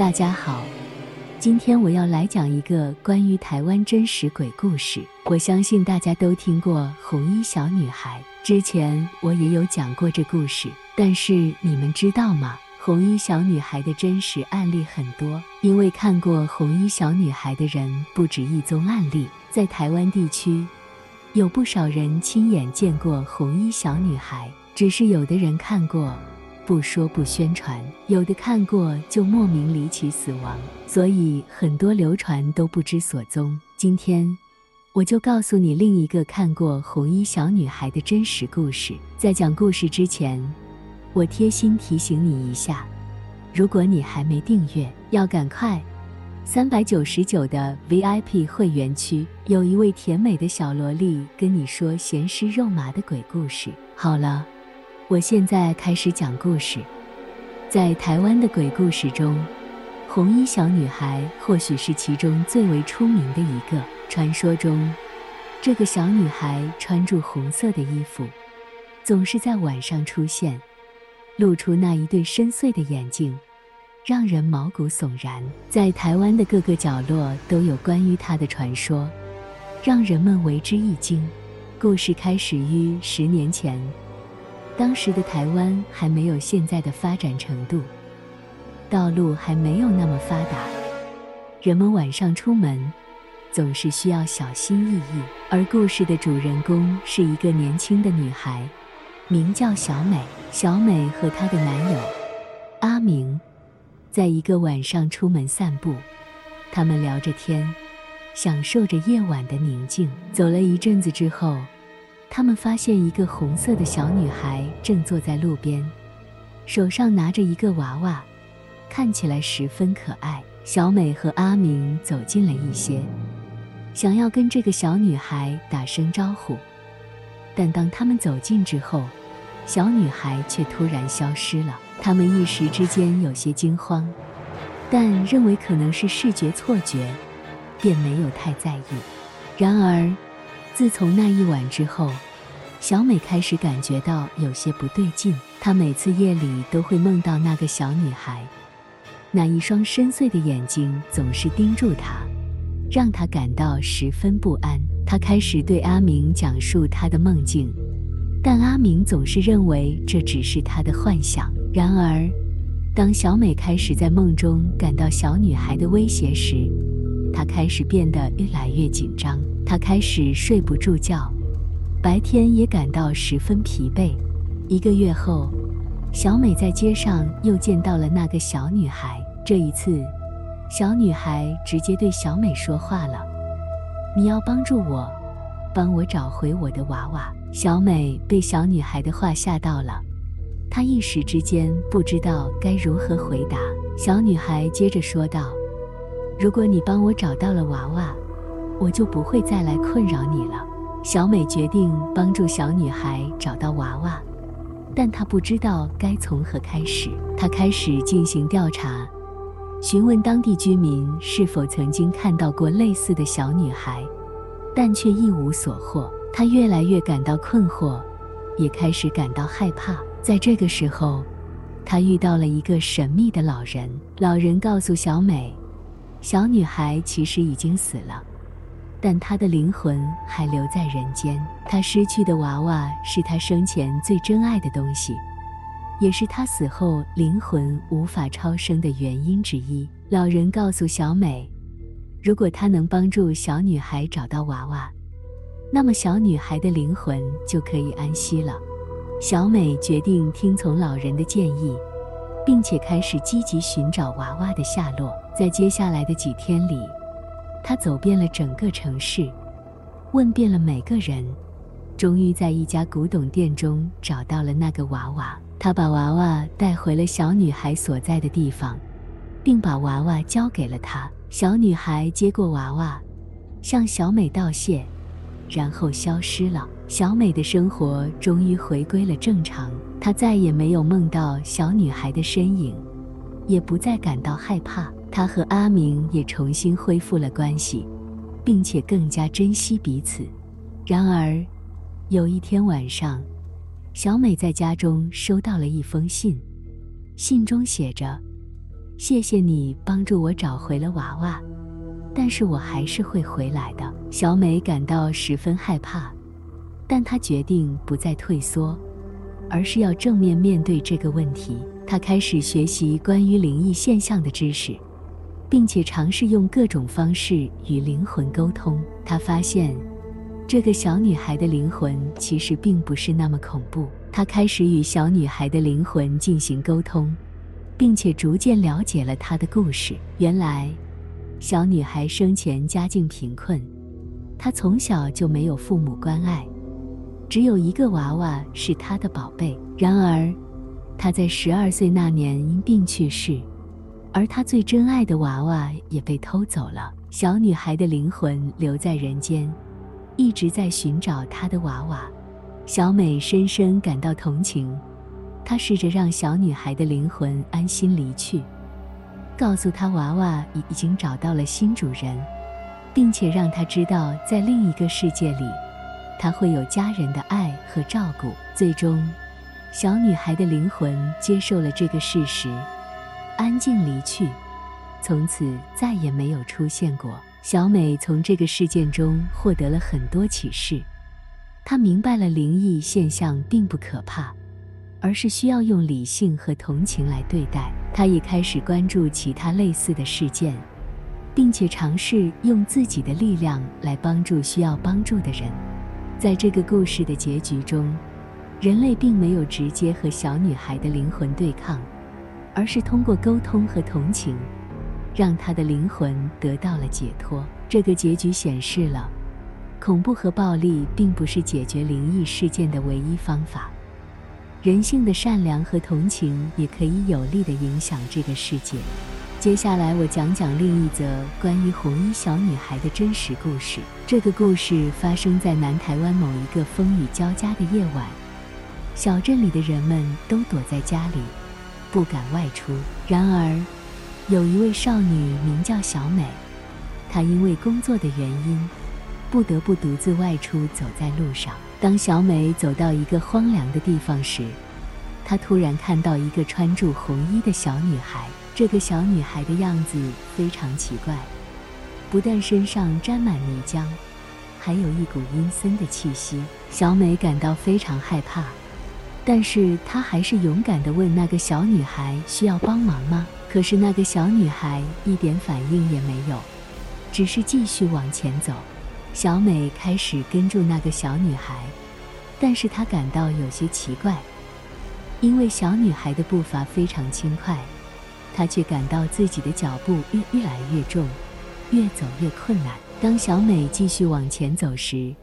大家好，今天我要来讲一个关于台湾真实鬼故事。我相信大家都听过红衣小女孩，之前我也有讲过这故事。但是你们知道吗？红衣小女孩的真实案例很多，因为看过红衣小女孩的人不止一宗案例，在台湾地区。有不少人亲眼见过红衣小女孩，只是有的人看过，不说不宣传；有的看过就莫名离奇死亡，所以很多流传都不知所踪。今天，我就告诉你另一个看过红衣小女孩的真实故事。在讲故事之前，我贴心提醒你一下，如果你还没订阅，要赶快。三百九十九的 VIP 会员区，有一位甜美的小萝莉跟你说咸湿肉麻的鬼故事。好了，我现在开始讲故事。在台湾的鬼故事中，红衣小女孩或许是其中最为出名的一个。传说中，这个小女孩穿着红色的衣服，总是在晚上出现，露出那一对深邃的眼睛。让人毛骨悚然，在台湾的各个角落都有关于她的传说，让人们为之一惊。故事开始于十年前，当时的台湾还没有现在的发展程度，道路还没有那么发达，人们晚上出门总是需要小心翼翼。而故事的主人公是一个年轻的女孩，名叫小美。小美和她的男友阿明。在一个晚上出门散步，他们聊着天，享受着夜晚的宁静。走了一阵子之后，他们发现一个红色的小女孩正坐在路边，手上拿着一个娃娃，看起来十分可爱。小美和阿明走近了一些，想要跟这个小女孩打声招呼，但当他们走近之后，小女孩却突然消失了。他们一时之间有些惊慌，但认为可能是视觉错觉，便没有太在意。然而，自从那一晚之后，小美开始感觉到有些不对劲。她每次夜里都会梦到那个小女孩，那一双深邃的眼睛总是盯住她，让她感到十分不安。她开始对阿明讲述她的梦境，但阿明总是认为这只是她的幻想。然而，当小美开始在梦中感到小女孩的威胁时，她开始变得越来越紧张。她开始睡不住觉，白天也感到十分疲惫。一个月后，小美在街上又见到了那个小女孩。这一次，小女孩直接对小美说话了：“你要帮助我，帮我找回我的娃娃。”小美被小女孩的话吓到了。她一时之间不知道该如何回答。小女孩接着说道：“如果你帮我找到了娃娃，我就不会再来困扰你了。”小美决定帮助小女孩找到娃娃，但她不知道该从何开始。她开始进行调查，询问当地居民是否曾经看到过类似的小女孩，但却一无所获。她越来越感到困惑，也开始感到害怕。在这个时候，她遇到了一个神秘的老人。老人告诉小美，小女孩其实已经死了，但她的灵魂还留在人间。她失去的娃娃是她生前最珍爱的东西，也是她死后灵魂无法超生的原因之一。老人告诉小美，如果她能帮助小女孩找到娃娃，那么小女孩的灵魂就可以安息了。小美决定听从老人的建议，并且开始积极寻找娃娃的下落。在接下来的几天里，她走遍了整个城市，问遍了每个人，终于在一家古董店中找到了那个娃娃。她把娃娃带回了小女孩所在的地方，并把娃娃交给了她。小女孩接过娃娃，向小美道谢。然后消失了。小美的生活终于回归了正常，她再也没有梦到小女孩的身影，也不再感到害怕。她和阿明也重新恢复了关系，并且更加珍惜彼此。然而，有一天晚上，小美在家中收到了一封信，信中写着：“谢谢你帮助我找回了娃娃，但是我还是会回来的。小美感到十分害怕，但她决定不再退缩，而是要正面面对这个问题。她开始学习关于灵异现象的知识，并且尝试用各种方式与灵魂沟通。她发现，这个小女孩的灵魂其实并不是那么恐怖。她开始与小女孩的灵魂进行沟通，并且逐渐了解了她的故事。原来，小女孩生前家境贫困，她从小就没有父母关爱，只有一个娃娃是她的宝贝。然而，她在十二岁那年因病去世，而他最珍爱的娃娃也被偷走了。小女孩的灵魂留在人间，一直在寻找她的娃娃。小美深深感到同情，她试着让小女孩的灵魂安心离去，告诉她娃娃已已经找到了新主人，并且让她知道在另一个世界里，她会有家人的爱和照顾。最终，小女孩的灵魂接受了这个事实，安静离去，从此再也没有出现过。小美从这个事件中获得了很多启示，她明白了灵异现象并不可怕，而是需要用理性和同情来对待。她也开始关注其他类似的事件，并且尝试用自己的力量来帮助需要帮助的人。在这个故事的结局中，人类并没有直接和小女孩的灵魂对抗，而是通过沟通和同情，让她的灵魂得到了解脱。这个结局显示了，恐怖和暴力并不是解决灵异事件的唯一方法，人性的善良和同情也可以有力地影响这个世界。接下来我讲讲另一则关于红衣小女孩的真实故事。这个故事发生在南台湾某一个风雨交加的夜晚。小镇里的人们都躲在家里，不敢外出。然而，有一位少女名叫小美，她因为工作的原因，不得不独自外出。走在路上，当小美走到一个荒凉的地方时，她突然看到一个穿着红衣的小女孩。这个小女孩的样子非常奇怪，不但身上沾满泥浆，还有一股阴森的气息。小美感到非常害怕。但是她还是勇敢地问那个小女孩：“需要帮忙吗？”可是那个小女孩一点反应也没有，只是继续往前走。小美开始跟住那个小女孩，但是她感到有些奇怪，因为小女孩的步伐非常轻快，她却感到自己的脚步越越来越重，越走越困难。当小美继续往前走时，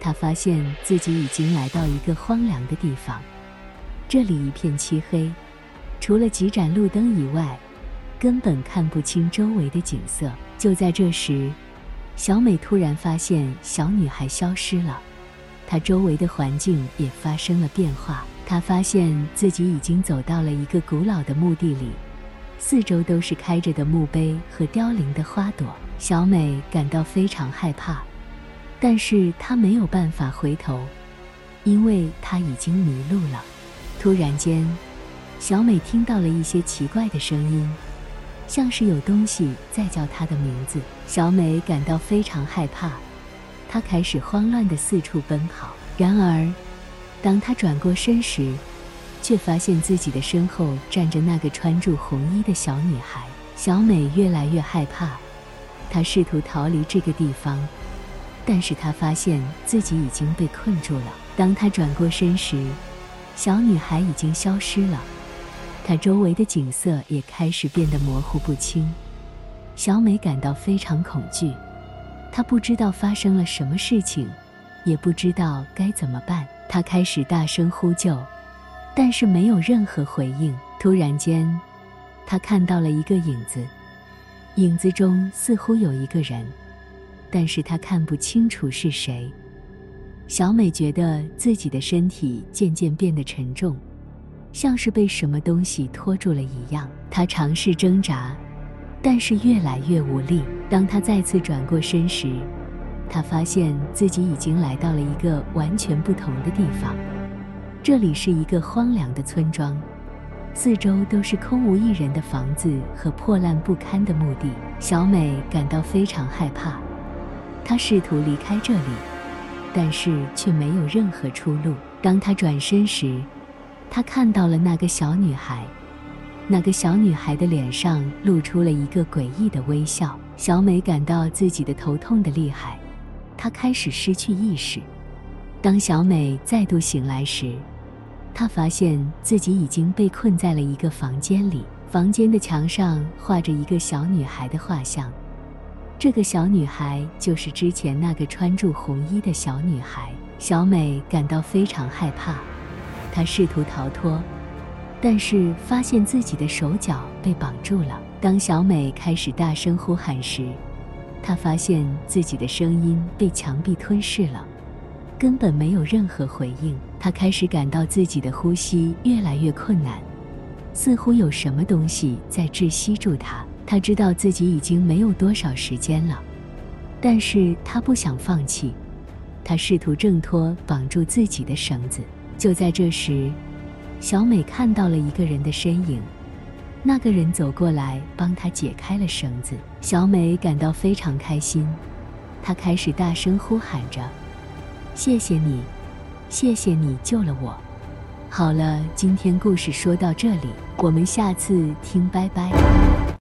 她发现自己已经来到一个荒凉的地方。这里一片漆黑，除了几盏路灯以外，根本看不清周围的景色。就在这时，小美突然发现小女孩消失了，她周围的环境也发生了变化。她发现自己已经走到了一个古老的墓地里，四周都是开着的墓碑和凋零的花朵。小美感到非常害怕，但是她没有办法回头，因为她已经迷路了。突然间，小美听到了一些奇怪的声音，像是有东西在叫她的名字。小美感到非常害怕，她开始慌乱地四处奔跑。然而，当她转过身时，却发现自己的身后站着那个穿着红衣的小女孩。小美越来越害怕，她试图逃离这个地方，但是她发现自己已经被困住了。当她转过身时，小女孩已经消失了，她周围的景色也开始变得模糊不清。小美感到非常恐惧，她不知道发生了什么事情，也不知道该怎么办。她开始大声呼救，但是没有任何回应。突然间，她看到了一个影子，影子中似乎有一个人，但是她看不清楚是谁。小美觉得自己的身体渐渐变得沉重，像是被什么东西拖住了一样。她尝试挣扎，但是越来越无力。当她再次转过身时，她发现自己已经来到了一个完全不同的地方。这里是一个荒凉的村庄，四周都是空无一人的房子和破烂不堪的墓地。小美感到非常害怕，她试图离开这里，但是却没有任何出路。当她转身时，她看到了那个小女孩。那个小女孩的脸上露出了一个诡异的微笑。小美感到自己的头痛的厉害，她开始失去意识。当小美再度醒来时，她发现自己已经被困在了一个房间里。房间的墙上画着一个小女孩的画像，这个小女孩就是之前那个穿着红衣的小女孩。小美感到非常害怕，她试图逃脱。但是发现自己的手脚被绑住了。当小美开始大声呼喊时，她发现自己的声音被墙壁吞噬了，根本没有任何回应。她开始感到自己的呼吸越来越困难，似乎有什么东西在窒息住她。她知道自己已经没有多少时间了，但是她不想放弃。她试图挣脱绑住自己的绳子。就在这时，小美看到了一个人的身影，那个人走过来帮她解开了绳子。小美感到非常开心，她开始大声呼喊着：“谢谢你，谢谢你救了我。”好了，今天故事说到这里，我们下次听，拜拜。